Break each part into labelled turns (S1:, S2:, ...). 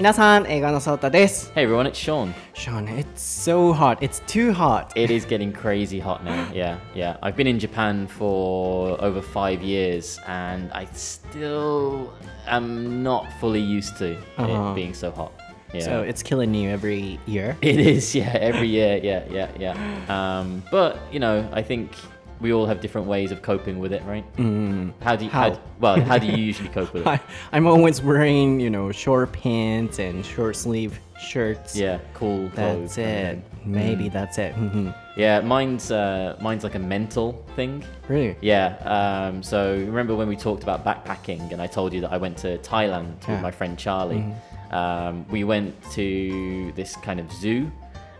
S1: 皆さん、映画のソータです。
S2: Hey everyone, it's Sean.
S1: Sean, it's so hot. It's too hot.
S2: It is getting crazy hot now. Yeah, yeah. I've been in Japan for over five years and I still am not fully used to
S1: Uh-huh.
S2: it being so hot. Yeah.
S1: So it's killing you every year.
S2: It is, yeah, every year, yeah, yeah, yeah. Um, but you know, I think we all have different ways of coping with it, right? Mm. How do you?
S1: How?
S2: d- well, how do you usually cope with it?
S1: I, I'm always wearing, you know, short pants and short sleeve shirts.
S2: Yeah, cool.
S1: That's it. Maybe that's it. Mhm.
S2: Yeah, mine's uh, mine's like a mental thing.
S1: really?
S2: Yeah. Um, so remember when we talked about backpacking, and I told you that I went to Thailand
S1: Yeah.
S2: with my friend Charlie. Um, we went to this kind of zoo,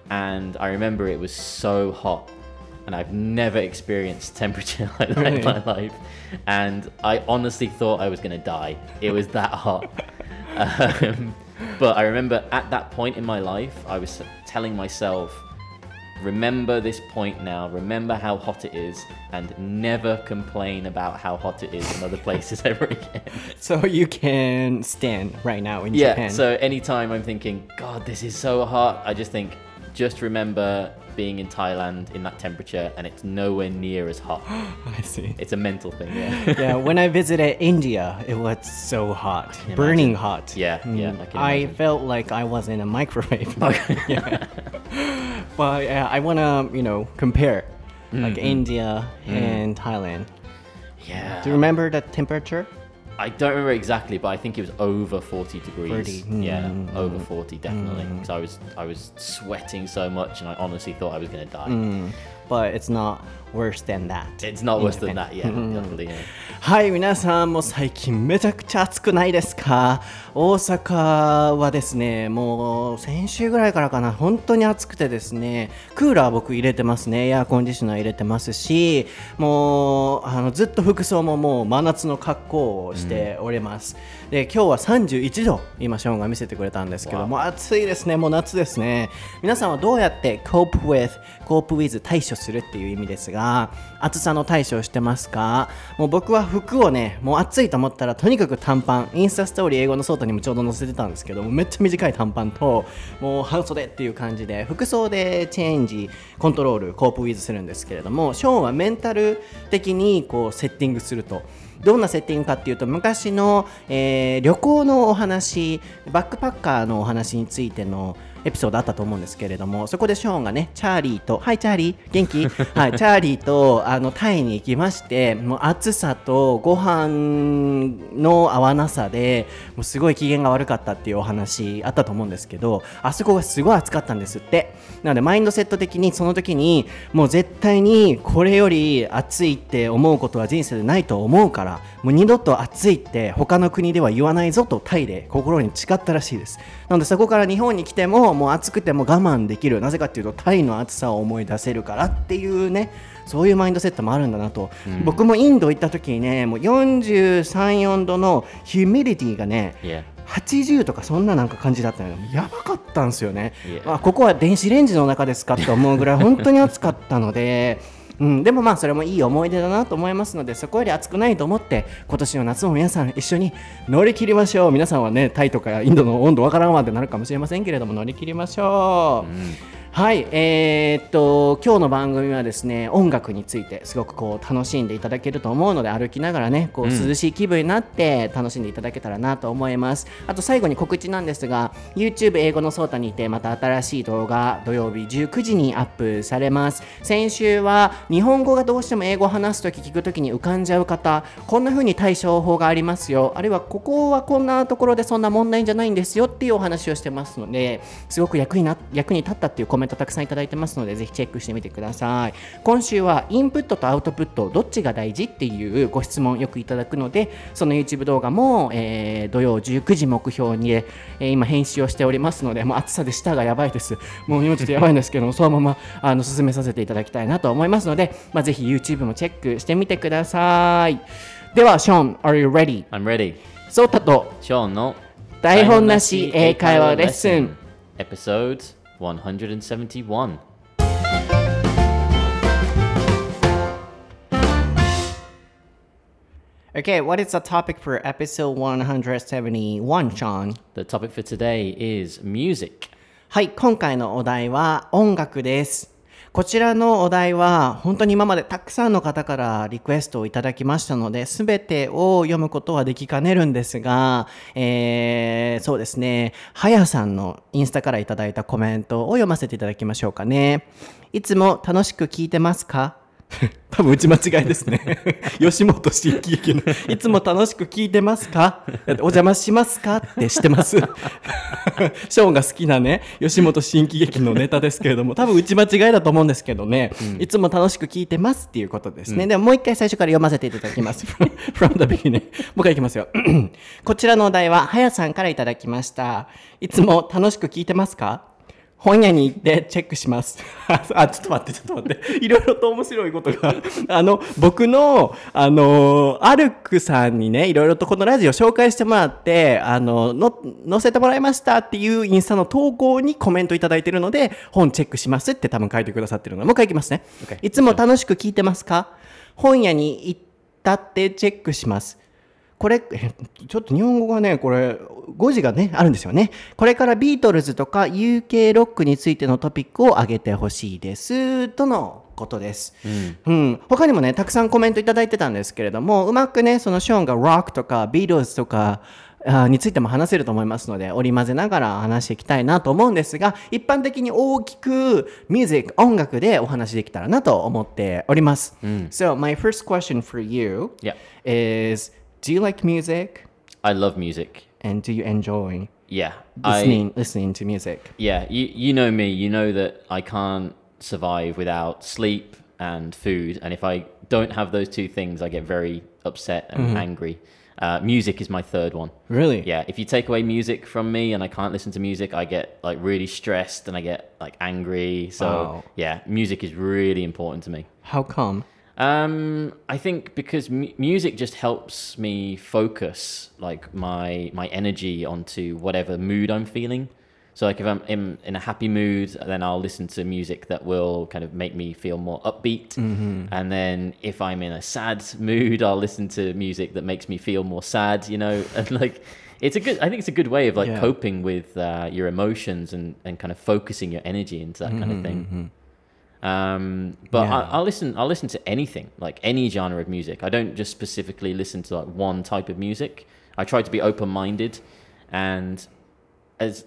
S2: and I remember it was so hot, and I've never experienced temperature like that in my life, and I honestly thought I was gonna die. It was that hot. Um, but I remember at that point in my life, I was telling myself, remember this point now, remember how hot it is, and never complain about how hot it is in other places ever again.
S1: So you can stand right now in
S2: yeah,
S1: Japan.
S2: so anytime I'm thinking, God, this is so hot, I just think, just remember being in Thailand in that temperature and it's nowhere near as hot.
S1: I see.
S2: It's a mental thing, yeah.
S1: yeah, when I visited India, it was so hot, burning hot.
S2: Yeah, yeah,
S1: Mm,
S2: I
S1: I felt like I was in a microwave. Yeah. but yeah, I wanna, you know, compare like India and Thailand.
S2: yeah.
S1: Do you remember the temperature?
S2: I don't remember exactly, but I think it was over 40 degrees.
S1: 40,
S2: Yeah,
S1: mm,
S2: over 40 definitely. Because I was I was sweating so much, and I honestly thought I was gonna die.
S1: But it's not worse than that.
S2: It's not worse than that, yeah.
S1: はい、皆さんも最近めちゃくちゃ暑くないですか？大阪はですね、もう先週ぐらいからかな、本当に暑くてですね、クーラー僕入れてますね、エアコンディショナー入れてますし、もうあのずっと服装ももう真夏の格好をしております。で、今日は31度、今ショーンが見せてくれたんですけども、暑いですね、もう夏ですね。皆さんはどうやって cope with, cope with 対処するっていう意味ですが、暑さの対処をしてますか？もう僕は服をね、もう暑いと思ったらとにかく短パン、インスタストーリー英語のソータにもちょうど載せてたんですけども、めっちゃ短い短パンと、もう半袖っていう感じで、服装でチェンジ、コントロール、コープウィズするんですけれども、ショーンはメンタル的にこうセッティングすると。どんなセッティングかっていうと昔の、えー旅行のお話バックパッカーのお話についてのエピソードあったと思うんですけれどもそこでショーンがねチャーリーと「はいチャーリー元気?」はいチャーリーとあのタイに行きましてもう暑さとご飯の合わなさでもうすごい機嫌が悪かったっていうお話あったと思うんですけどあそこがすごい暑かったんですって。なのでマインドセット的にその時にもう絶対にこれより暑いって思うことは人生でないと思うからもう二度と暑いって他の国では言わないぞとタイで心に誓ったらしいです。なのでそこから日本に来てももう暑くても我慢できる。なぜかっていうとタイの暑さを思い出せるからっていうねそういうマインドセットもあるんだなと、僕もインド行った時にねもう43、4度のヒュミディティがね
S2: Yeah.
S1: 80とかそんななんか感じだったのよ。やばかったんですよね、
S2: Yeah.
S1: あここは電子レンジの中ですかと思うぐらい本当に暑かったので、うん、でもまあそれもいい思い出だなと思いますのでそこより暑くないと思って今年の夏も皆さん一緒に乗り切りましょう。皆さんはねタイとかインドの温度わからんわってなるかもしれませんけれども乗り切りましょう、はい、えーっと今日の番組はですね音楽についてすごくこう楽しんでいただけると思うので歩きながらねこう涼しい気分になって楽しんでいただけたらなと思います、あと最後に告知なんですが YouTube 英語のソータにてまた新しい動画土曜日19時にアップされます。先週は日本語がどうしても英語を話すとき聞くときに浮かんじゃう方こんな風に対処法がありますよ。あるいはここはこんなところでそんな問題じゃないんですよっていうお話をしてますのですごく役にな役に立ったっていうコメントたくさんいただいてますのでぜひチェックしてみてください。今週はインプットとアウトプットどっちが大事っていうご質問よくいただくのでその YouTube 動画も、えー土曜19時目標に、えー今編集をしておりますのでもう暑さで舌がやばいです。もう今ちょっとやばいんですけども そのままあの進めさせていただきたいなと思いますので、まあ、ぜひ YouTube もチェックしてみてください。ではショーン Are you ready?
S2: I'm ready.
S1: ソータと
S2: Sean の
S1: 台本なし英会話レッスン。
S2: Episode 171.
S1: Okay, what is the topic for episode 171, Sean?
S2: The topic for today is music.
S1: はい、今回のお題は音楽です。 こちらのお題は本当に今までたくさんの方からリクエストをいただきましたので、すべてを読むことはできかねるんですが、えー、そうですね、はやさんのインスタからいただいたコメントを読ませていただきましょうかね。いつも楽しく聞いてますか？多分打ち間違いですね。吉本新喜劇の、いつも楽しく聞いてますか？お邪魔しますか？ってしてます？ショーンが好きなね、吉本新喜劇のネタですけれども、多分打ち間違いだと思うんですけどね、いつも楽しく聞いてますっていうことですね。でももう一回最初から読ませていただきます。from the beginning. もう一回いきますよ。こちらのお題は、はやさんからいただきました。いつも楽しく聞いてますか？本屋に行ってチェックします。あ、ちょっと待って、ちょっと待って。いろいろと面白いことが。あの、僕の、あの、アルクさんにね、いろいろとこのラジオ紹介してもらって、あの、の、載せてもらいましたっていうインスタの投稿にコメントいただいてるので、本チェックしますって多分書いてくださってるので、もう一回いきますね。いつも楽しく聞いてますか？本屋に行ったってチェックします。これ、え ちょっと日本語がね、これ、語字がね、あるんですよね。これからビートルズとか UK ロックについてのトピックを挙げてほしいです。とのことです。うん。他にもね、たくさんコメントいただいてたんですけれども、うまくね、そのショーンがロックとかビートルズとか、についても話せると思いますので、織り交ぜながら話していきたいなと思うんですが、一般的に大きくミュージック、音楽でお話できたらなと思っております。So, my first question for you
S2: Yeah.
S1: is Do you like music?
S2: I love music.
S1: And do you enjoy
S2: Yeah. I
S1: listening, listening to music?
S2: yeah, you you know me, you know that I can't survive without sleep and food, and if I don't have those two things, I get very upset and angry. Uh, music is my third one.
S1: Really?
S2: Yeah, if you take away music from me and I can't listen to music, I get like really stressed and I get like angry. So
S1: Wow.
S2: yeah, music is really important to me.
S1: How come?
S2: Um, I think because mu- music just helps me focus like my my energy onto whatever mood I'm feeling. So like if I'm in, in a happy mood, then I'll listen to music that will kind of make me feel more upbeat. And then if I'm in a sad mood, I'll listen to music that makes me feel more sad. You know, and like it's a good. I think it's a good way of like
S1: Yeah.
S2: coping with uh, your emotions and and kind of focusing your energy into that kind of thing. Um, but
S1: Yeah.
S2: I, I'll listen. I'll listen to anything, like any genre of music. I don't just specifically listen to like one type of music. I try to be open-minded, and as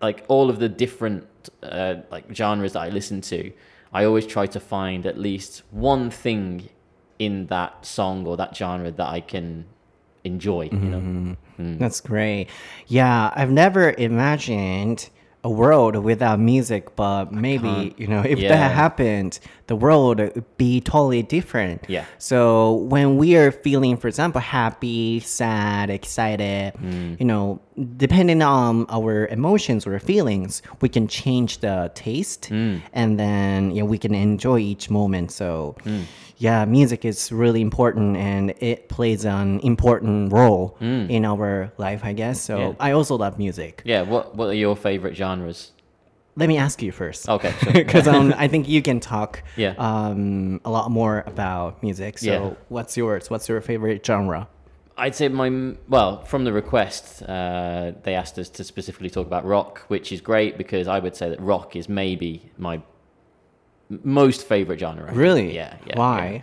S2: like all of the different uh, like genres that I listen to, I always try to find at least one thing in that song or that genre that I can enjoy. You know.
S1: That's great. Yeah, I've never imagined a world without music, but maybe, you know, if
S2: Yeah.
S1: that happened, the world would be totally different.
S2: Yeah.
S1: So when we are feeling, for example, happy, sad, excited,
S2: Mm.
S1: you know, depending on our emotions or feelings, we can change the taste
S2: Mm.
S1: and then you know, we can enjoy each moment. So
S2: Mm.
S1: Yeah, music is really important and it plays an important role in our life, I guess. So
S2: Mm. Yeah.
S1: I also love music.
S2: Yeah. What What are your favorite genres?
S1: Let me ask you first.
S2: Okay. Sure.
S1: Because um, I think you can talk
S2: Yeah.
S1: um, a lot more about music. So,
S2: Yeah.
S1: what's yours? What's your favorite genre?
S2: I'd say my well from the request, uh, they asked us to specifically talk about rock, which is great because I would say that rock is maybe my most favorite genre.
S1: Really?
S2: Yeah. yeah
S1: Why?
S2: yeah.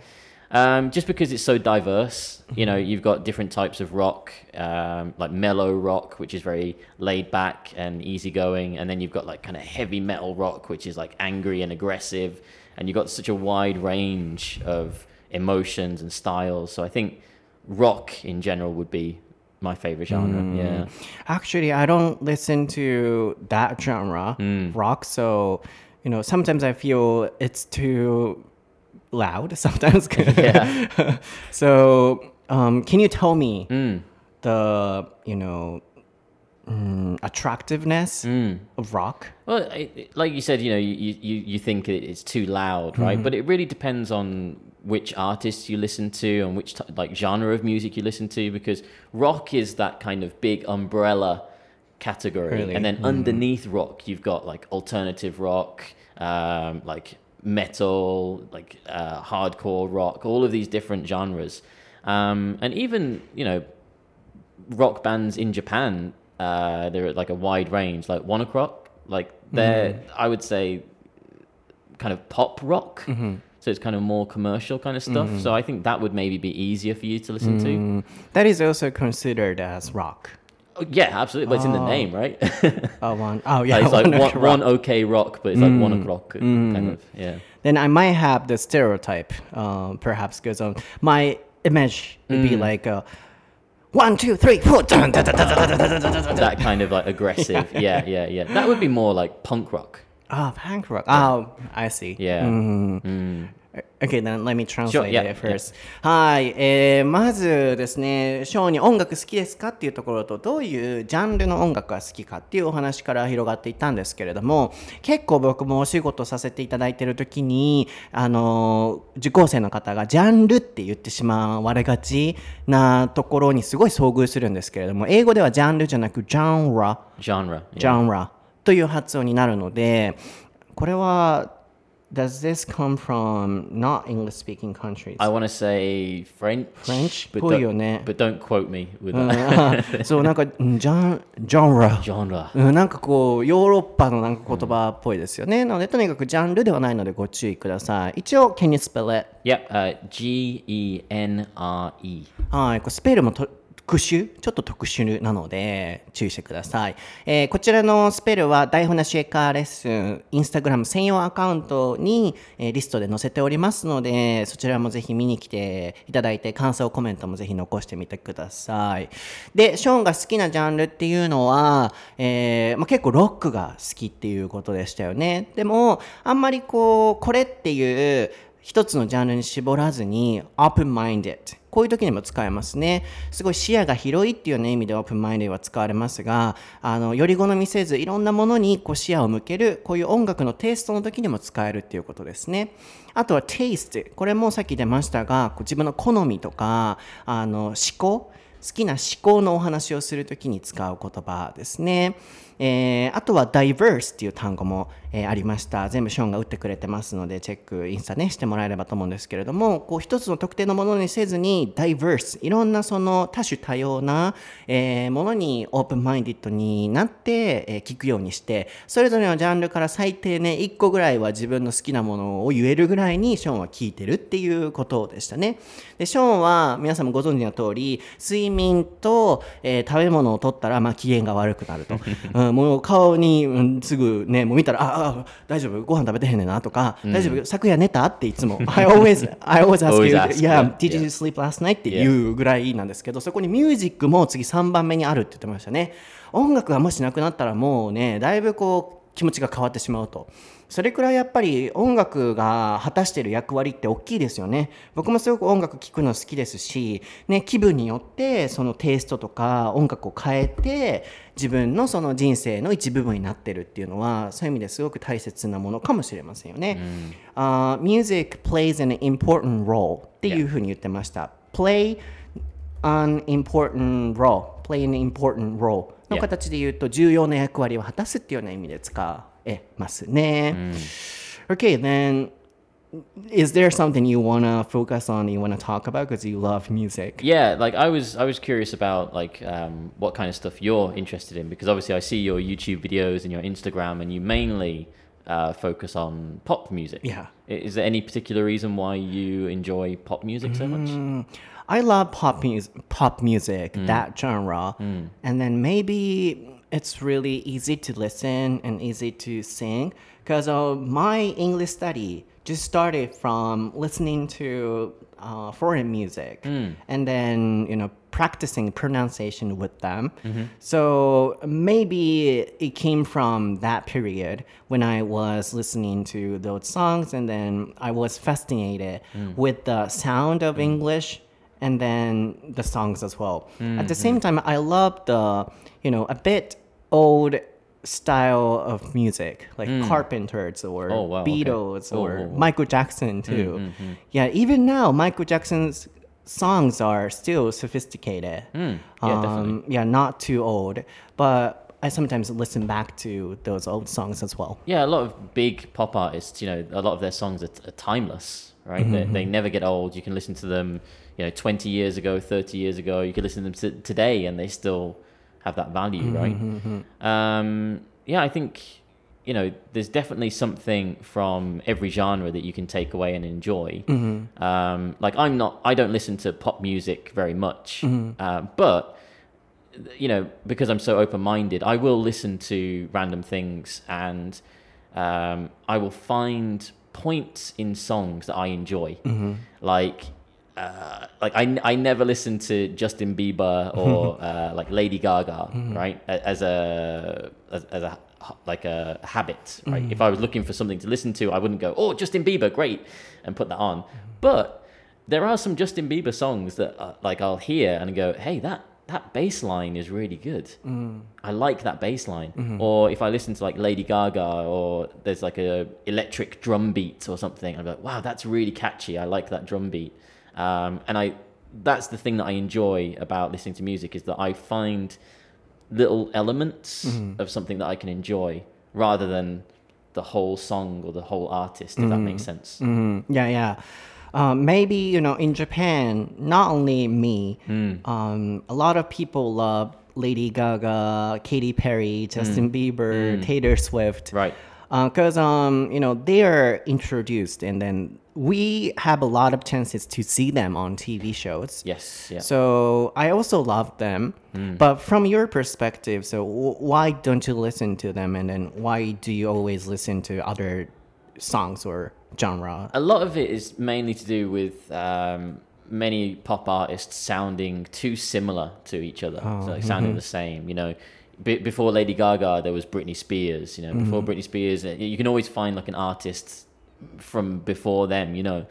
S2: Um, just because it's so diverse. You know, you've got different types of rock, um, like mellow rock, which is very laid back and easygoing, and then you've got like kind of heavy metal rock, which is like angry and aggressive, and you've got such a wide range of emotions and styles. So I think rock in general would be my favorite genre. Yeah.
S1: Actually, I don't listen to that genre,
S2: Hmm.
S1: rock. So, you know, sometimes I feel it's too loud. Sometimes.
S2: Yeah.
S1: so, um, can you tell me
S2: Hmm.
S1: the, you know, mm, attractiveness
S2: Hmm.
S1: of rock?
S2: Well, it, it- like you said, you know, you, you, you think it's too loud, right? But it really depends on which artists you listen to and which t- like genre of music you listen to, because rock is that kind of big umbrella category,
S1: Really?
S2: and then underneath rock you've got like alternative rock, um, like metal, like uh, hardcore rock, all of these different genres. Um, and even you know, rock bands in Japan, uh, they're at like a wide range. Like ONE OK ROCK, like they're I would say kind of pop rock. So it's kind of more commercial kind of stuff. So I think that would maybe be easier for you to listen to.
S1: That is also considered as rock.
S2: Oh, yeah, absolutely. But it's in the name, right?
S1: Oh, one. Oh, yeah.
S2: it's like
S1: one
S2: one,
S1: o'clock.
S2: okay rock, but it's like one o'clock kind of. Yeah.
S1: then I might have the stereotype, uh, perhaps, because um, my image would be like uh, one, two, three, four. dun, dun, dun, dun, dun, dun, dun, dun, dun, dun.
S2: That kind of like aggressive. yeah, yeah, yeah. That would be more like punk rock.
S1: Ah, punk rock. Oh, I see.
S2: Yeah. Mm.
S1: Okay, then let me translate
S2: yeah,
S1: it first. はい、えーまずですね、ショーに音楽好きですかっていうところと、どういうジャンルの音楽が好きかっていうお話から広がっていったんですけれども、結構僕もお仕事させていただいている時に、あのー受講生の方がジャンルって言ってしまわれがちなところにすごい遭遇するんですけれども、英語ではジャンルじゃなく、ジャンラ。
S2: Genre. yeah.
S1: ジャンラという発音になるので、これは、Does this come from not English speaking countries?
S2: I want to say French.
S1: French?
S2: But
S1: ぽいよね
S2: don't, but don't quote me with
S1: うん
S2: that.
S1: あそう、なんか、んジャン、ジャンラ。
S2: Genre.
S1: うん、なんかこう、ヨーロッパのなんか言葉っぽいですよね。なので、とにかくジャンルではないのでご注意ください。一応、Can you spell it?
S2: Yep. Uh, G E N R E.
S1: はい、これスペルもと特殊？ちょっと特殊なので注意してください。えーこちらのスペルは台本なしエカーレッスン、インスタグラム専用アカウントに、えーリストで載せておりますので、そちらもぜひ見に来ていただいて、感想コメントもぜひ残してみてください。で、ショーンが好きなジャンルっていうのは、えーまあ、結構ロックが好きっていうことでしたよね。でも、あんまりこう、これっていう、一つのジャンルに絞らずに open-minded こういう時にも使えますね。すごい視野が広いっていうような意味で open-minded は使われますがあのより好みせずいろんなものにこう視野を向けるこういう音楽のテイストの時にも使えるっていうことですね。あとは taste これもさっき出ましたがこう自分の好みとかあの思考。好きな思考のお話をするときに使う言葉ですね。えーあとは diverse っていう単語も、えーありました。全部ショーンが打ってくれてますので、チェック、インスタね、してもらえればと思うんですけれども、こう一つの特定のものにせずに diverse、いろんなその多種多様な、えーものにオープンマインディッドになって、え聞くようにして、それぞれのジャンルから最低ね、1個ぐらいは自分の好きなものを言えるぐらいにショーンは聞いてるっていうことでしたね。で、ショーンは皆さんもご存知の通り、睡眠と、え食べ物を取ったら、まあ、機嫌が悪くなると。うん、もう顔に、うんすぐね、もう見たら、ああ、大丈夫、ご飯食べてへんねんなとか、大丈夫、昨夜寝たっていつも。I always, I always ask you, yeah, did you sleep last night? っていうぐらいなんですけど、そこにミュージックも次3番目にあるって言ってましたね。音楽がもしなくなったらもうね、だいぶこう、気持ちが変わってしまうと。それくらいやっぱり音楽が果たしている役割って大きいですよね。僕もすごく音楽聴くの好きですし、ね、気分によってそのテイストとか音楽を変えて自分のその人生の一部分になってるっていうのはそういう意味ですごく大切なものかもしれませんよね。あー music plays an important role っていうふうに言ってました。play an important role play an important role の.形で言うと重要な役割を果たすっていうような意味で使えますね。Okay, then is there something you want to focus on you want to talk about because you love music?
S2: Yeah, like I was, I was curious about like um, what kind of stuff you're interested in because obviously I see your YouTube videos and your Instagram, and you mainly uh, focus on pop music.
S1: Yeah.
S2: I- Is there any particular reason why you enjoy pop music so much?
S1: I love pop music, pop music, that genre, and then maybe it's really easy to listen and easy to sing because uh, my English study just started from listening to uh, foreign music hmm. and then you know practicing pronunciation with them. Mm-hmm. So maybe it came from that period when I was listening to those songs and then I was fascinated hmm. with the sound of hmm. English and then the songs as well. At the mm-hmm. same time, I love the, you know, a bit old style of music, like mm. Carpenters or
S2: Oh, wow.
S1: Beatles
S2: Oh,
S1: or
S2: oh, oh.
S1: Michael Jackson mm, too. Mm, yeah, even now, Michael Jackson's songs are still sophisticated.
S2: Hmm. yeah, definitely.
S1: um, yeah, not too old, but I sometimes listen back to those old songs as well.
S2: Yeah, a lot of big pop artists, you know, a lot of their songs are, are timeless, right? They, mm-hmm, they mm-hmm. never get old. You can listen to them, you know 20 years ago 30 years ago you can listen to them t- today and they still have that value
S1: Mm-hmm,
S2: right? um, yeah i think you know there's definitely something from every genre that you can take away and enjoy.
S1: Mm-hmm.
S2: um, like i'm not i don't listen to pop music very much
S1: Mm-hmm.
S2: uh, but you know because i'm so open-minded i will listen to random things and um, i will find points in songs that i enjoy. Like uh, like I, I never listen to Justin Bieber or uh, like Lady Gaga, right? As a as, as a like a habit, right? If I was looking for something to listen to, I wouldn't go, "Oh, Justin Bieber, great," and put that on. But there are some Justin Bieber songs that uh, like I'll hear and go, "Hey, that that bass line is really good. I like that bass line." Or if I listen to like Lady Gaga or there's like a electric drum beat or something, I'm like, "Wow, that's really catchy. I like that drum beat." Um, and I that's the thing that I enjoy about listening to music is that I find little elements of something that I can enjoy rather than the whole song or the whole artist, if that makes sense.
S1: Mm, yeah, yeah. Um, maybe you know, in Japan, not only me, um, a lot of people love Lady Gaga, Katy Perry, Justin Bieber, Taylor Swift.
S2: Right.
S1: Because um, you know they are introduced, and then we have a lot of chances to see them on TV shows.
S2: Yes. Yeah.
S1: So I also love them. But from your perspective, so w- why don't you listen to them, and then why do you always listen to other songs or genre?
S2: a lot of it is mainly to do with um, many pop artists sounding too similar to each other, so like sounding the same. You know, Be- before Lady Gaga, there was Britney Spears. You know, before Britney Spears, uh, you can always find like an artist from before them. You know,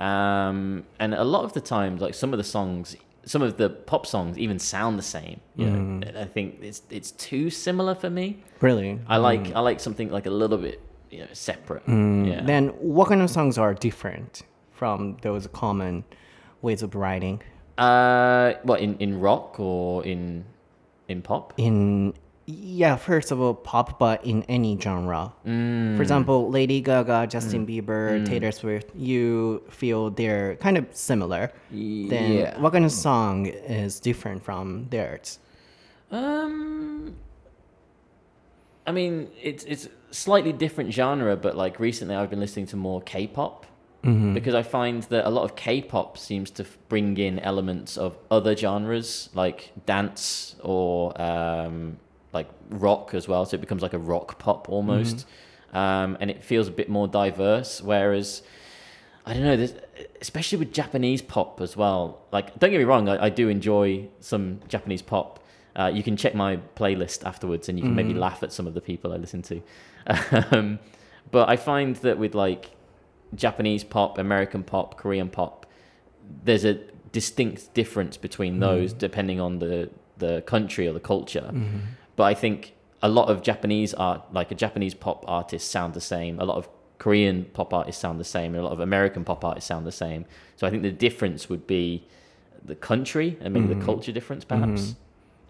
S2: um, and a lot of the times, like some of the songs. Some of the pop songs even sound the same. You know, I think it's it's too similar for me.
S1: Really?
S2: I like I like something like a little bit you know separate. Yeah.
S1: Then what kind of songs are different from those common ways of writing?
S2: Uh, what in, in rock or in in pop?
S1: In yeah, first of all, pop, but in any genre. Mm. For example, Lady Gaga, Justin mm. Bieber, mm. Taylor Swift. You feel they're kind of similar. Then
S2: yeah.
S1: what kind of song is different from theirs?
S2: Um, I mean, it's it's slightly different genre, but like recently I've been listening to more K-pop because I find that a lot of K-pop seems to bring in elements of other genres like dance or um, like rock as well. So it becomes like a rock pop almost, um, and it feels a bit more diverse. Whereas I don't know, especially with Japanese pop as well. Like, don't get me wrong, I, I do enjoy some Japanese pop. Uh, you can check my playlist afterwards, and you can maybe laugh at some of the people I listen to. um, but I find that with like Japanese pop, American pop, Korean pop, there's a distinct difference between mm-hmm. those depending on the the country or the culture. Mm-hmm. But I think a lot of Japanese art, like a Japanese pop artist, sound the same. A lot of Korean pop artists sound the same. A lot of American pop artists sound the same. So I think the difference would be the country and maybe the mm-hmm. culture difference, perhaps.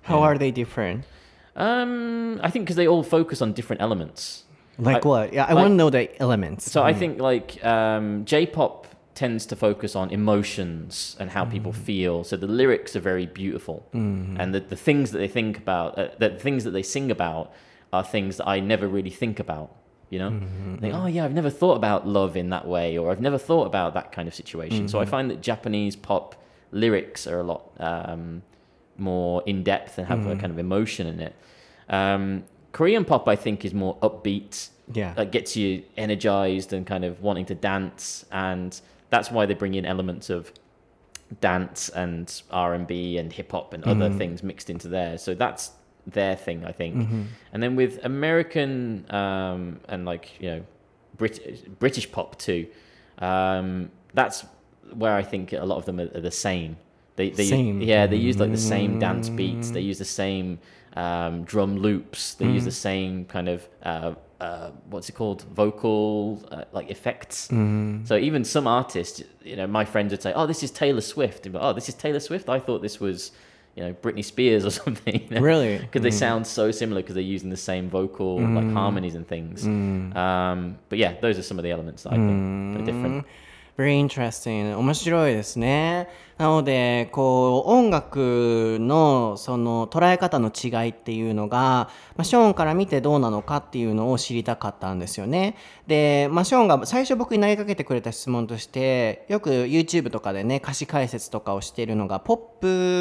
S1: How are they different?
S2: Um, I think because they all focus on different elements.
S1: Like
S2: I-
S1: what? Yeah, I
S2: like-
S1: want to know the elements.
S2: So I think like um, J-pop tends to focus on emotions and how people feel. So the lyrics are very beautiful, and the, the things that they think about, uh, the things that they sing about, are things that I never really think about. You know, Think, oh yeah, I've never thought about love in that way, or I've never thought about that kind of situation. So I find that Japanese pop lyrics are a lot um, more in depth and have a kind of emotion in it. Um, Korean pop, I think, is more upbeat.
S1: Yeah.
S2: that gets you energized and kind of wanting to dance and that's why they bring in elements of dance and r&b and hip-hop and other things mixed into there. So that's their thing i think. And then with american um, and like you know Brit- british pop too um, that's where i think a lot of them are, are the same. They, they
S1: Same.
S2: yeah they use like the same dance beats. They use the same um, drum loops they use the same kind of uh, uh, what's it called? Vocal uh, like effects. So even some artists you know my friends would say oh this is taylor swift. And, oh this is taylor swift? I thought this was you know britney spears or something. You know?
S1: Really?
S2: because they sound so similar because they're using the same vocal like harmonies and things. Um, but yeah those are some of the elements that i think are different
S1: Very interesting. 面白いですね。なので、こう、音楽のその捉え方の違いっていうのが、まあ、ショーンから見てどうなのかっていうのを知りたかったんですよね。で、まあ、ショーンが最初僕に投げかけてくれた質問として、よく YouTube とかでね、歌詞解説とかをしているのが、ポッ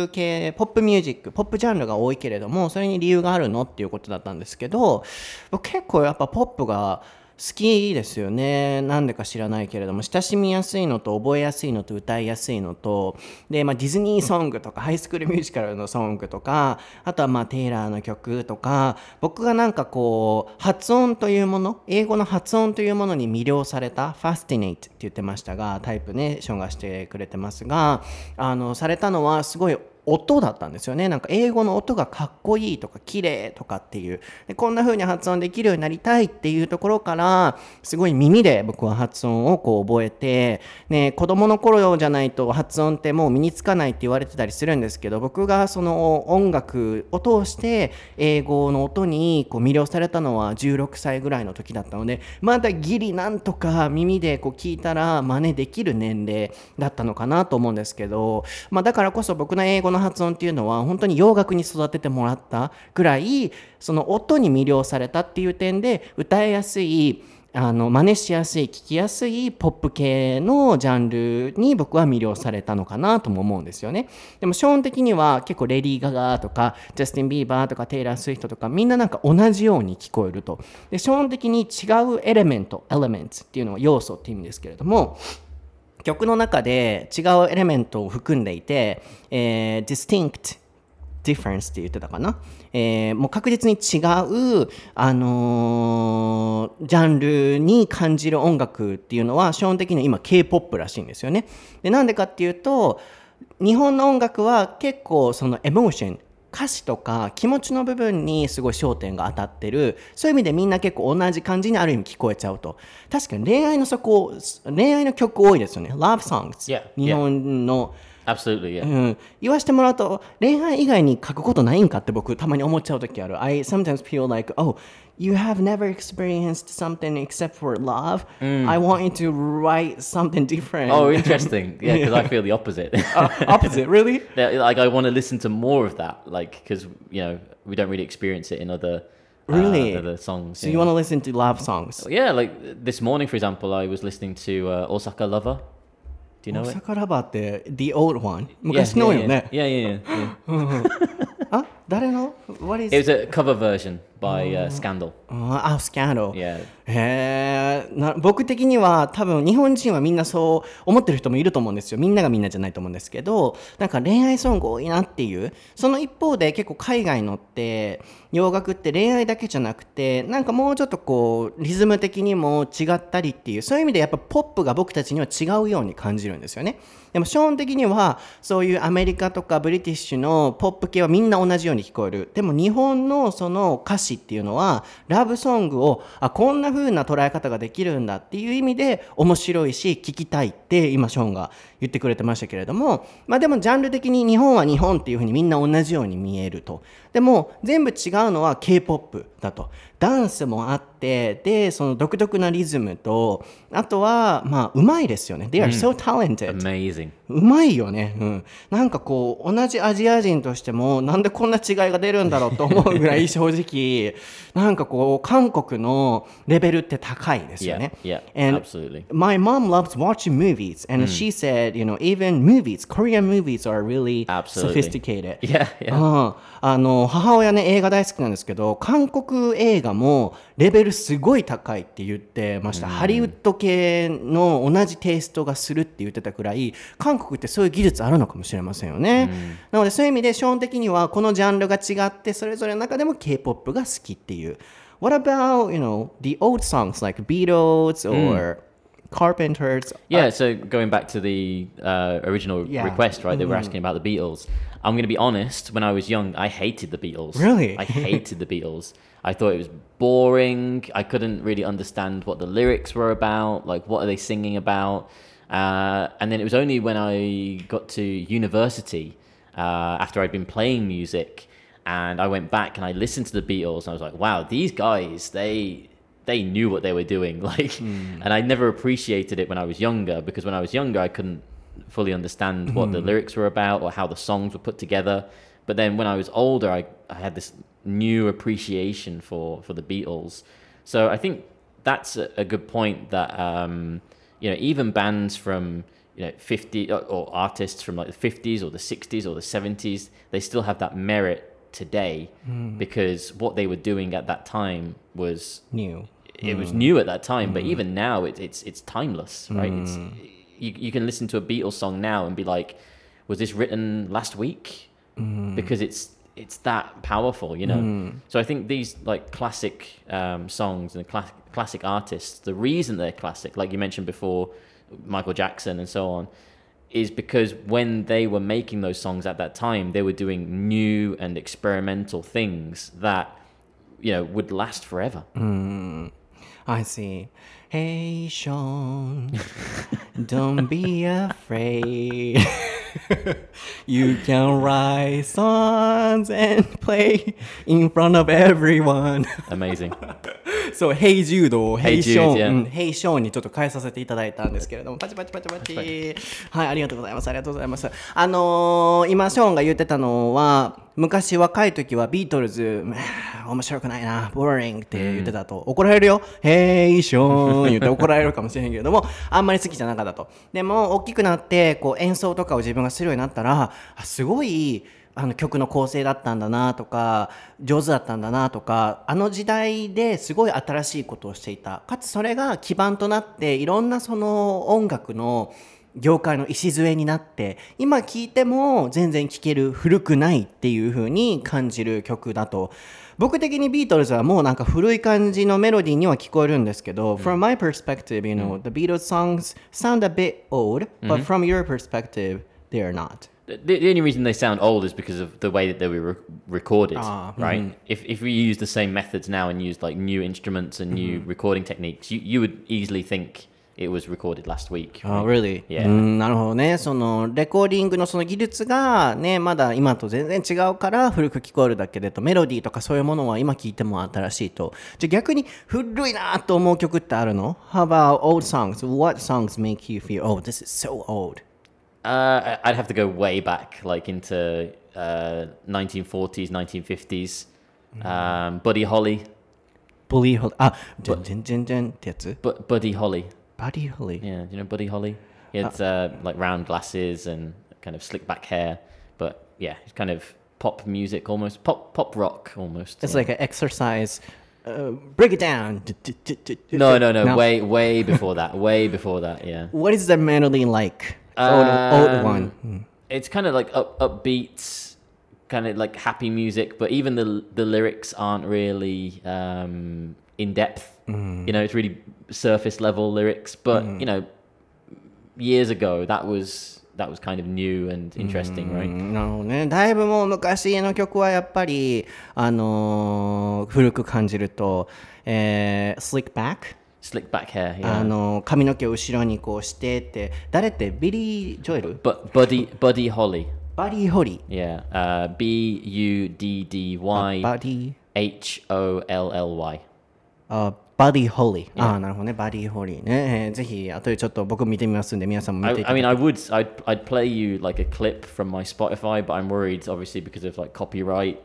S1: プ系、ポップミュージック、ポップジャンルが多いけれども、それに理由があるのっていうことだったんですけど、僕結構やっぱポップが、好きですよね。なんでか知らないけれども。親しみやすいのと覚えやすいのと歌いやすいのと。で、まあ、ディズニーソングとかハイスクールミュージカルのソングとかあとはまあテイラーの曲とか。僕がなんかこう発音というもの英語の発音というものに魅了されたファスティネイトって言ってましたがタイプねションがしてくれてますがあのされたのはすごい音だったんですよね。なんか英語の音がかっこいいとか綺麗とかっていうでこんな風に発音できるようになりたいっていうところからすごい耳で僕は発音をこう覚えて、ね、子供の頃じゃないと発音ってもう身につかないって言われてたりするんですけど僕がその音楽を通して英語の音にこう魅了されたのは16歳ぐらいの時だったのでまだギリなんとか耳でこう聞いたら真似できる年齢だったのかなと思うんですけど、まあ、だからこそ僕の英語のの発音っていうのは本当に洋楽に育ててもらったぐらいその音に魅了されたっていう点で歌いやすいあの真似しやすい聞きやすいポップ系のジャンルに僕は魅了されたのかなとも思うんですよね。でもショーン的には結構レディー・ガガとかジャスティン・ビーバーとかテイラー・スウィフトとかみんななんか同じように聞こえると。でショーン的に違うエレメントエレメンツっていうのは要素っていう意味ですけれども曲の中で違うエレメントを含んでいて、えー、distinct difference って言ってたかな、えー、もう確実に違う、あのー、ジャンルに感じる音楽っていうのは基本的に今 K-POP らしいんですよね。でなんでかっていうと日本の音楽は結構そのエモーション歌詞とか気持ちの部分にすごい焦点が当たってる。そういう意味でみんな結構同じ感じにある意味聞こえちゃうと。確かに恋愛のそこ恋愛の曲多いですよね。Love songs、日本の.
S2: Absolutely, yeah.
S1: うん、言わしてもらうと恋愛以外に書くことないんかって僕たまに思っちゃう時ある I sometimes feel like oh you have never experienced something except for love I want you to write something different
S2: Oh, interesting. Yeah, because I feel the opposite.
S1: uh, opposite really
S2: Yeah, like I want to listen to more of that, like because you know we don't really experience it in other uh,
S1: Really?
S2: other songs.
S1: so you want to listen to love songs
S2: Yeah, like this morning, for example, I was listening to uh, Osaka Lover. You know it?
S1: Osaka Lover the old one 昔のよね eh?
S2: Yeah, yeah, yeah. yeah.
S1: あ誰の What is
S2: It was a cover version. By uh, Scandal.
S1: ああスキャンダル
S2: Yeah.
S1: へえな僕的には多分日本人はみんなそう思ってる人もいると思うんですよ。みんながみんなじゃないと思うんですけどなんか恋愛ソング多いなっていう。その一方で結構海外のって洋楽って恋愛だけじゃなくてなんかもうちょっとこうリズム的にも違ったりっていうそういう意味でやっぱポップが僕たちには違うように感じるんですよね。でもショーン的にはそういうアメリカとかブリティッシュのポップ系はみんな同じように聞こえる。でも日本のその歌詞っていうのはラブソングをあこんな風な捉え方ができるんだっていう意味で面白いし聞きたいって今ショーンが言ってくれてましたけれどもまあでもジャンル的に日本は日本っていう風にみんな同じように見えると。でも全部違うのは K-POP だと。ダンスもあってでその独特なリズムとあとはまあうまいですよね They are so talented、
S2: Amazing.
S1: うまいよね、うん、なんかこう同じアジア人としてもなんでこんな違いが出るんだろうと思うぐらい正直なんかこう韓国のレベルって高いですよ
S2: Yeah,
S1: ね。
S2: yeah,
S1: And
S2: absolutely.
S1: My mom loves watching movies, and she said, you know, even movies, Korean movies are really
S2: Absolutely.
S1: sophisticated.
S2: Yeah, yeah.
S1: うんあの母親ね映画大好きなんですけど韓国映画もレベルすごい高いって言ってました、ハリウッド系の同じテイストがするって言ってたくらい韓国ってそういう技術あるのかもしれませんよね、なのでそういう意味で基本的にはこのジャンルが違ってそれぞれの中でも K-POP が好きっていう What about, you know, the old songs like Beatles or Carpenters?
S2: Yeah, so going back to the uh, original
S1: Yeah.
S2: request, right? They were asking about the Beatles. I'm going to be honest. When I was young, I hated the Beatles.
S1: Really?
S2: I hated the Beatles. I thought it was boring. I couldn't really understand what the lyrics were about. Like, what are they singing about? Uh, and then it was only when I got to university, uh, after I'd been playing music, and I went back and I listened to the Beatles, and I was like, wow, these guys, they they knew what they were doing. Like, and I never appreciated it when I was younger because when I was younger, I couldn't fully understand what the hmm. lyrics were about or how the songs were put together. But then when I was older, I, I had this new appreciation for, for the Beatles. So I think that's a, a good point that, um, you know, even bands from, you know, 50 or, or artists from like the 50s or the 60s or the 70s, they still have that merit today hmm. because what they were doing at that time was
S1: New.
S2: it was new at that time, but hmm. even now it, it's it's timeless, right? It's you, you can listen to a Beatles song now and be like, was this written last week? Mm. Because it's it's that powerful, you know. Mm. So I think these like classic um, songs and classic classic artists, the reason they're classic, like you mentioned before, Michael Jackson and so on, is because when they were making those songs at that time, they were doing new and experimental things that you know would last forever. Mm.
S1: I see. Hey, Sean, don't be afraid. you can write songs and play in front of everyone.
S2: Amazing.
S1: そう、Hey Jude を Hey
S2: Hey Jude
S1: Sean、
S2: yeah
S1: うん、Hey Sean にちょっと変えさせていただいたんですけれども、パチパチパチパチ。はい、ありがとうございます。ありがとうございます。あのー、今、ショーンが言ってたのは、昔若い時はビートルズ、ま あ面白くないな、ボーリングって言ってたと、怒られるよ。Hey Sean 言って怒られるかもしれへんけれども、あんまり好きじゃなかったと。でも、大きくなって、こう演奏とかを自分がするようになったら、あすごい、あの曲の構成だったんだなとか上手だったんだなとかあの時代ですごい新しいことをしていた。かつそれが基盤となっていろんなその音楽の業界の礎になって今聴いても全然聴ける古くないっていう風に感じる曲だと。僕的にビートルズはもうなんか古い感じのメロディーには聞こえるんですけど、From my perspective, you know, the Beatles songs sound a bit old, but from your perspective, they are not.
S2: The, the only reason they sound old is because of the way that they were re- recorded,
S1: Ah,
S2: right? If if we use the same methods now and used like new instruments and new recording techniques, you you would easily think it was recorded last week.
S1: Oh,
S2: right?
S1: really?
S2: Yeah.
S1: うん、なるほどね。その、レコーディングのその技術がね、まだ今と全然違うから古く聞こえるだけでと、メロディーとかそういうものは今聞いても新しいと。じゃあ逆に古いなと思う曲ってあるの ?How about old songs? What songs make you feel, oh, this is so old?
S2: Uh, I'd have to go way back, like into uh, 1940s, 1950s. Mm. Um, Buddy Holly.
S1: Buddy Holly. Ah, dun, dun, dun, dun,
S2: Bu- Buddy Holly.
S1: Buddy Holly.
S2: Yeah, do you know Buddy Holly? He uh, had uh, like round glasses and kind of slick back hair, but yeah, it's kind of pop music almost, pop pop rock almost.
S1: It's
S2: yeah.
S1: like an exercise. Uh, break it down.
S2: No, no, no, no, Way, way before that. Way before that. Yeah.
S1: What is that melody like? Old, old one.
S2: Um, it's kind of like up upbeat, kind of like happy music, but even the the lyrics aren't really um, in depth. You know, it's really surface level lyrics. But you know, years ago, that was that was kind of new and interesting,
S1: う
S2: right?
S1: んなるほどね。だいぶもう昔の曲はやっぱり、あのー古く感じると、えー、Slick Back、
S2: Slick back hair,
S1: あ
S2: yeah.
S1: のー髪の毛を後ろにこうしてって、誰ってビリー・ジョエル
S2: But Buddy Buddy Holly,
S1: バディ・ホリ
S2: yeah, uh, B U D D
S1: ー。
S2: Y
S1: バディ、
S2: H O L L Y.
S1: あバディ・ホリー。ああ、なるほどね。バディ・ホリーね。えーぜひ、後でちょっと僕見てみますんで、皆さんも見
S2: I,
S1: ていた
S2: I
S1: だ
S2: mean, I would, I'd, I'd play you like a clip from my Spotify, but I'm worried, obviously, because of like copyright.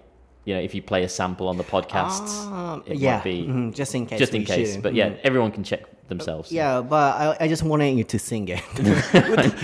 S2: you know, if you play a sample on the podcast,
S1: あー
S2: it
S1: yeah.
S2: might be
S1: Mhm, just in case.
S2: just in case.
S1: shouldn't.
S2: But yeah, everyone can check themselves.
S1: Yeah, but I, I just wanted you to sing it.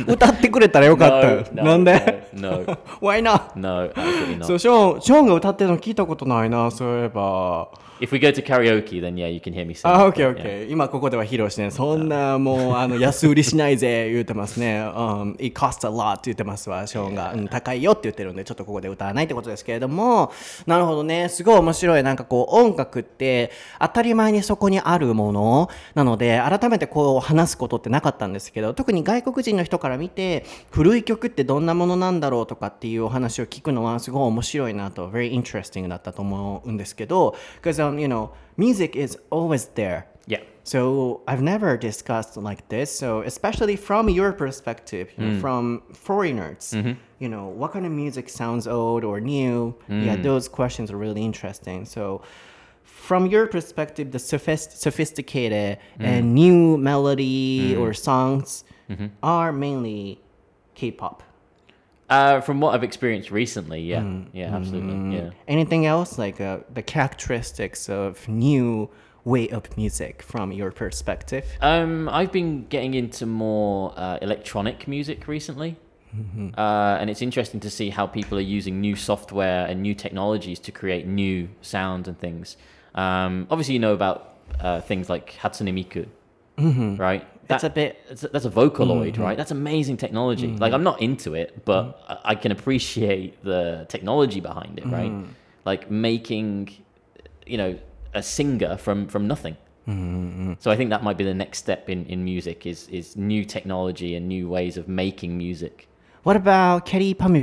S1: 歌 歌ってくれたらよかったよ。
S2: No, no,
S1: なんで
S2: ？no, no,
S1: Why not?
S2: no, absolutely
S1: そう、
S2: not.
S1: ショーン、ショーンが歌ってるの聞いたことないな、そういえば。
S2: If we go to karaoke, then yeah, you can hear me sing.
S1: あ、オッケーオッケ.ー。今ここでは披露してね、そんなもう、あの、安売りしないぜ、言うてますね。Um, it costs a lot って言ってますわ、ショーンが。うん、高いよって言ってるんで、ちょっとここで歌わないってことですけれども、なるほどね、すごい面白い。なんかこう、音楽って当たり前にそこにあるものなので、改めてこう話すことってなかったんですけど、特に外国人の人から見て、古い曲ってどんなものなんだろうとかっていうお話を聞くのはすごい面白いなと、very interesting だったと思うんですけど、because、um, you know, music is always there.
S2: Yeah.
S1: So I've never discussed like this. So especially from your perspective, you know, from foreigners, you know, what kind of music sounds old or new? Yeah, those questions are really interesting. So from your perspective, the sophist- sophisticated and new melody or songs are mainly K-pop.
S2: Uh, from what I've experienced recently, yeah, yeah, absolutely, yeah.
S1: Anything else? Like uh, the characteristics of new way of music from your perspective?
S2: Um, I've been getting into more uh, electronic music recently, uh, and it's interesting to see how people are using new software and new technologies to create new sounds and things. Um, obviously, you know about uh, things like Hatsune Miku, mm-hmm. right?
S1: That's a bit-
S2: That's a, that's a Vocaloid, mm-hmm. right? That's amazing technology. Mm-hmm. Like I'm not into it, but I, I can appreciate the technology behind it, right? Like making, you know, a singer from from nothing. So I think that might be the next step in, in music is is new technology and new ways of making music.
S1: What about Kelly Pami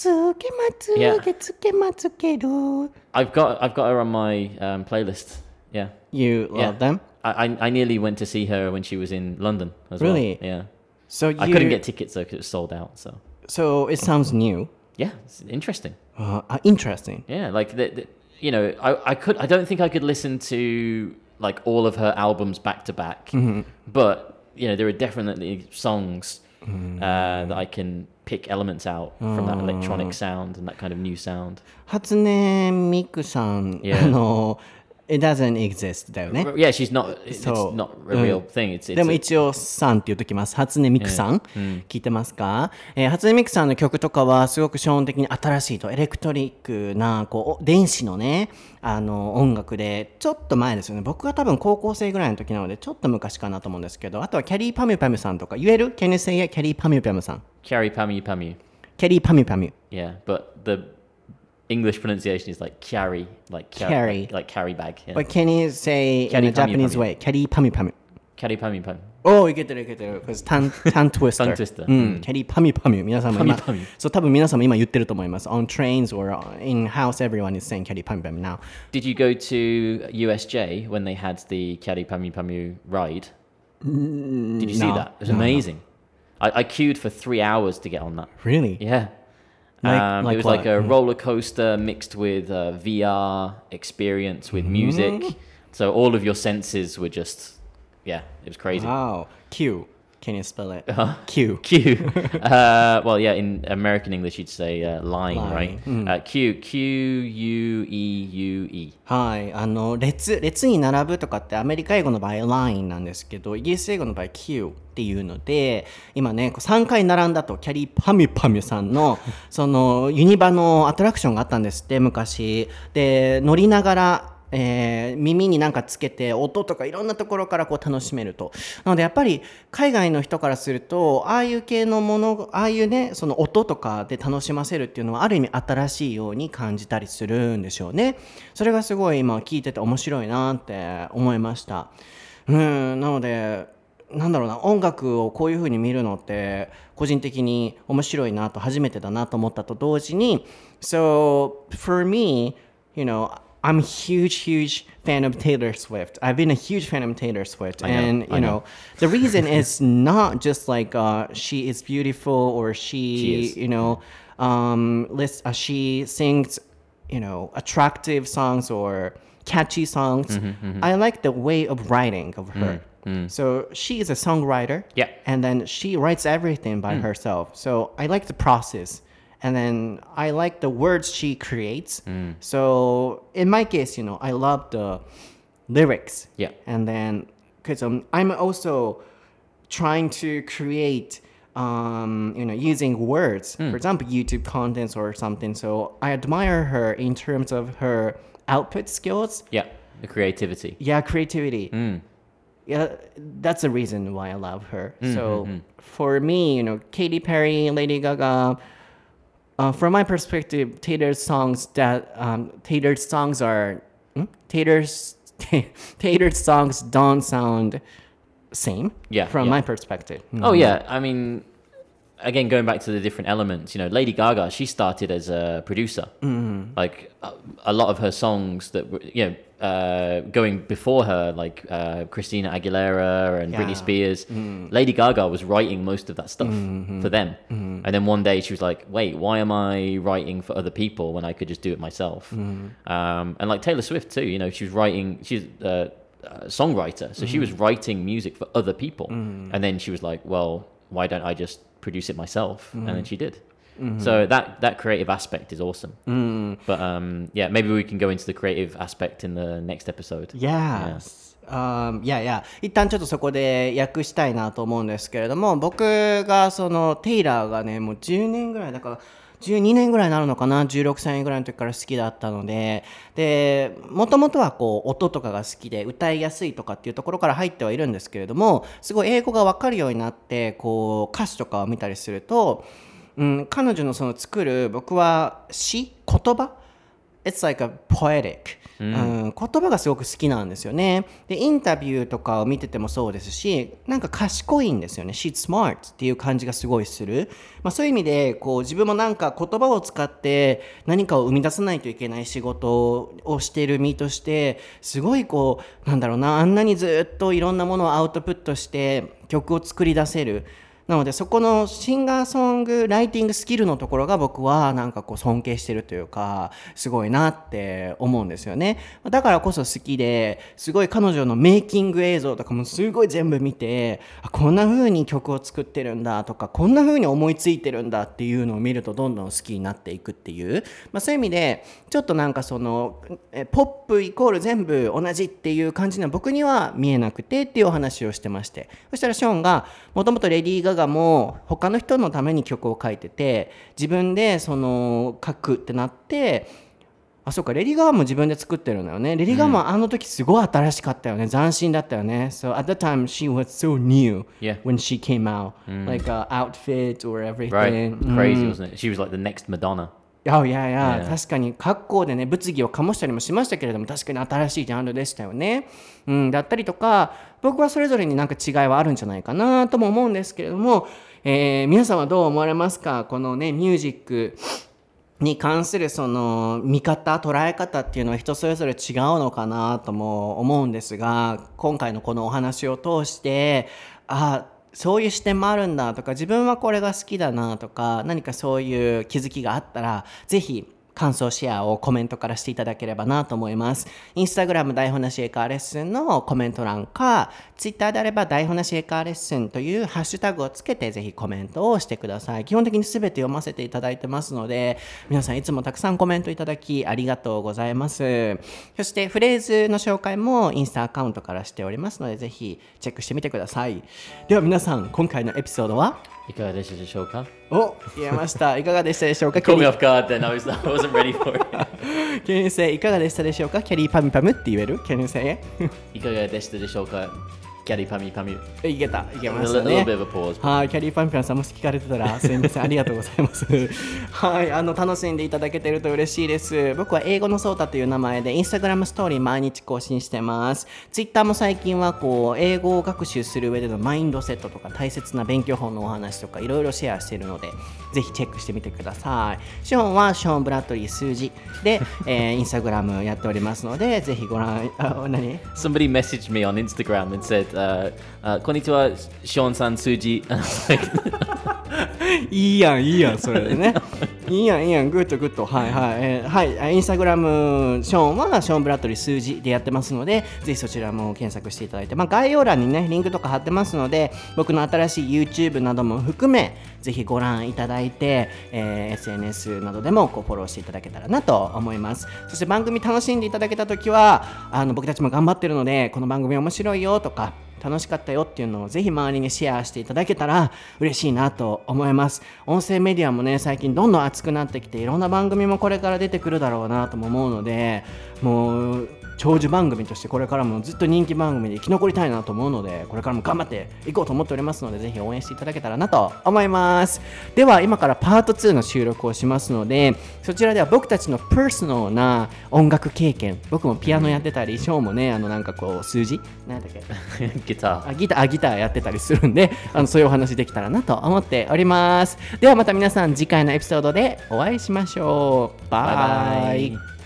S1: Matsuke, Matsuke,
S2: yeah.
S1: Matsuke, do.
S2: I've got I've got her on my um, playlist. Yeah.
S1: You love yeah. them?
S2: I, I, I nearly went to see her when she was in London as
S1: really?
S2: well. Yeah.
S1: So you...
S2: I couldn't get tickets though because it was sold out. So.
S1: So it sounds new.
S2: Yeah, it's interesting.
S1: Uh, uh, interesting.
S2: Yeah, like the, the, you know, I, I could I don't think I could listen to like all of her albums back to back, mm-hmm. but you know there are definitely songs mm. uh, that I can pick elements out from that electronic sound and that kind of new sound.
S1: 初音ミクさん、
S2: Yeah.
S1: あの、 it doesn't exist だよね。
S2: Yeah, she's not. It's not a real thing. It's, it's
S1: でも一応、さんって言うときます。初音ミクさん、聞いてますか、えー初音ミクさんの曲とかは、すごく基本的に新しいと、エレクトリックな、こう、お電子のね、あの、音楽で、ちょっと前ですよね。僕が多分高校生ぐらいの時なので、ちょっと昔かなと思うんですけど、あとはキャリーパミュパミュさんとか、言える ?Can you say? キャリーパミュパミュさん。
S2: Carrie Pamu Pamu.
S1: キャリーパミュパミュ。
S2: Yeah, but the English pronunciation is like carry, like
S1: Carry.
S2: like, like carry bag. Yeah.
S1: But can you say in a Japanese pami, way? 캐리 파미 파미.
S2: Carry
S1: pami pam. Oh, you get it, you get it. Because tongue, tongue twister.
S2: tongue twister.
S1: うん、carry pami pami. 皆様今
S2: pami
S1: pami。そう、多分皆様今言ってると思います。On trains or in house, everyone is saying carry pami pami now.
S2: Did you go to USJ when they had the Carry Pami pami ride? Mm, Did you see that? It was
S1: no, no.
S2: amazing. I, I queued for three hours to get on that.
S1: Really?
S2: Yeah. Um,
S1: like
S2: it was
S1: what?
S2: like a roller coaster mixed with uh, VR experience with music. So all of your senses were just, yeah, it was crazy.
S1: Wow. Q. Can you spell it?
S2: Uh-huh.
S1: Q.
S2: Q. uh, well, yeah, in American English, you'd say uh, line,
S1: Line,
S2: right? Uh, Q. Q U E U E.
S1: はい。あの、列、列に並ぶとかってアメリカ英語の場合 line なんですけど、イギリス英語の場合 Q っていうので、今ね、こう3回並んだと、キャリーパミュパミュさんの、その、ユニバのアトラクションがあったんですって、昔。で、乗りながら、えー耳になんかつけて音とかいろんなところからこう楽しめると。なのでやっぱり海外の人からするとああいう系のものああいうねその音とかで楽しませるっていうのはある意味新しいように感じたりするんでしょうね。それがすごい今聞いてて面白いなって思いました。うんなのでなんだろうな音楽をこういう風に見るのって個人的に面白いなと初めてだなと思ったと同時に So for me you know I'm a huge huge fan of Taylor Swift. I've been a huge fan of Taylor Swift.
S2: Know,
S1: and you know.
S2: know.
S1: the reason is not just like uh, she is beautiful or she,
S2: She
S1: you know um list, uh, she sings you know attractive songs or catchy songs.
S2: Mm-hmm,
S1: I like the way of writing of her. So she is a songwriter.
S2: Mm, Yeah. Mm.
S1: and then she writes everything by herself. So I like the process and then I like the words she creates.
S2: Mm.
S1: so in my case you know I love the lyrics.
S2: Yeah.
S1: and then because um, i'm also trying to create um, you know using words. For example youtube contents or something. So i admire her in terms of her output skills.
S2: Yeah, the creativity.
S1: yeah creativity. Yeah that's the reason why i love her. So for me you know katy perry lady gaga uh, from my perspective taylor's songs that um, taylor's songs are hmm? taylor's taylor's songs don't sound same
S2: Yeah,
S1: from
S2: yeah.
S1: my perspective
S2: Oh yeah, I mean, again, going back to the different elements, you know, Lady Gaga, she started as a producer. Mm-hmm. Like a, a lot of her songs that were, you know, uh, going before her, like uh, Christina Aguilera and
S1: Yeah.
S2: Britney Spears, mm. Lady Gaga was writing most of that stuff mm-hmm. for them. Mm-hmm. And then one day she was like, wait, why am I writing for other people when I could just do it myself? Um, and like Taylor Swift, too, you know, she was writing, she's a, a songwriter. So she was writing music for other people. And then she was like, well, why don't I just produce it myself? And then she did. So that that creative aspect is awesome. But um, yeah, maybe we can go into the creative aspect in the next episode.
S1: Yes. Um,いやいや一旦ちょっとそこで訳したいなと思うんですけれども僕がそのテイラーがねもう10年ぐらいだから 12年ぐらいになるのかな？16歳ぐらいの時から好きだったので。でもともとはこう音とかが好きで歌いやすいとかっていうところから入ってはいるんですけれどもすごい英語が分かるようになってこう歌詞とかを見たりすると、うん、彼女のその作る僕は詩言葉 It's like a poetic、うん、言葉がすごく好きなんですよね。で、インタビューとかを見ててもそうですし、なんか賢いんですよね。She's smart っていう感じがすごいする。まあ、そういう意味で、こう自分もなんか言葉を使って何かを生み出さないといけない仕事をしている身として、すごいこう、なんだろうな、あんなにずっといろんなものをアウトプットして曲を作り出せる。なのでそこのシンガーソングライティングスキルのところが僕はなんかこう尊敬してるというかすごいなって思うんですよね。だからこそ好きですごい彼女のメイキング映像とかもすごい全部見てこんな風に曲を作ってるんだとかこんな風に思いついてるんだっていうのを見るとどんどん好きになっていくっていう、まあ、そういう意味でちょっとなんかそのポップイコール全部同じっていう感じには僕には見えなくてっていうお話をしてまして。そしたらショーンがもともとレディー・ガガも他の人のために曲を書いてて自分でその書くってなってあそうかレディー・ガガも自分で作ってるんだよねレディー・ガガもあの時すごい新しかったよね斬新だったよね So at the time she was so new when she came out like uh, outfit or everything
S2: Right?
S1: うん
S2: Crazy, wasn't it? She was like the next Madonna.
S1: いやいやいや.確かに格好でね物議を醸したりもしましたけれども確かに新しいジャンルでしたよね。うん、だったりとか僕はそれぞれになんか違いはあるんじゃないかなとも思うんですけれども、えー皆さんはどう思われますか？このねミュージックに関するその見方捉え方っていうのは人それぞれ違うのかなとも思うんですが今回のこのお話を通してあそういう視点もあるんだとか自分はこれが好きだなとか何かそういう気づきがあったらぜひ感想シェアをコメントからしていただければなと思います。インスタグラム台本なしエカーレッスンのコメント欄か、ツイッターであれば台本なしエカーレッスンというハッシュタグをつけてぜひコメントをしてください。基本的に全て読ませていただいてますので、皆さんいつもたくさんコメントいただきありがとうございます。そしてフレーズの紹介もインスタアカウントからしておりますので、ぜひチェックしてみてください。では皆さん、今回のエピソードは？い
S2: かがでしたでしょうか？
S1: お、言えました。いかがでしたでしょうか
S2: ？Caught me off guard then. I was I wasn't ready for it.
S1: キャリーセイいかがでしたでしょうか？キャリーパミパムって言える？キャリーセ
S2: いかがでしたでしょうか？ギャリーパミパミ。
S1: イいけた、いけましたね.はい、キャリーパンピョンさんもし聞かれてたら、すみません、ありがとうございます。はい、あの楽しんでいただけてると嬉しいです。僕は英語のソータという名前で、インスタグラムストーリー毎日更新してます。ツイッターも最近はこう英語を学習する上でのマインドセットとか大切な勉強法のお話とかいろいろシェアしているので、ぜひチェックしてみてください。ショーンはショーン・ブラッドリー数字で、えー インスタグラムやっておりますので、ぜひご覧、あ、何
S2: ？Somebody messaged me on Instagram and said, uh, uh, Konnichiwa, Sean San Suji. And I was like,
S1: いいやん、いいやん、それでね。いいやん、いいやん、グッド、グッド。はいはい。えーはい、インスタグラム、ショーンはショーン・ブラッドリー数字でやってますので、ぜひそちらも検索していただいて、まあ、概要欄にね、リンクとか貼ってますので、僕の新しい YouTube なども含め、ぜひご覧いただいて、えー SNS などでもこうフォローしていただけたらなと思います。そして番組楽しんでいただけたときは、あの僕たちも頑張ってるので、この番組面白いよとか、楽しかったよっていうのをぜひ周りにシェアしていただけたら嬉しいなと思います。音声メディアもね最近どんどん熱くなってきていろんな番組もこれから出てくるだろうなとも思うのでもう長寿番組としてこれからもずっと人気番組で生き残りたいなと思うのでこれからも頑張っていこうと思っておりますのでぜひ応援していただけたらなと思います。では今からパート2の収録をしますのでそちらでは僕たちのパーソナルな音楽経験僕もピアノやってたりショーもねあのなんかこう数字？何だっけ
S2: ？Guitar.
S1: あギターあギターやってたりするんであのそういうお話できたらなと思っております。ではまた皆さん次回のエピソードでお会いしましょう。
S2: バイバイ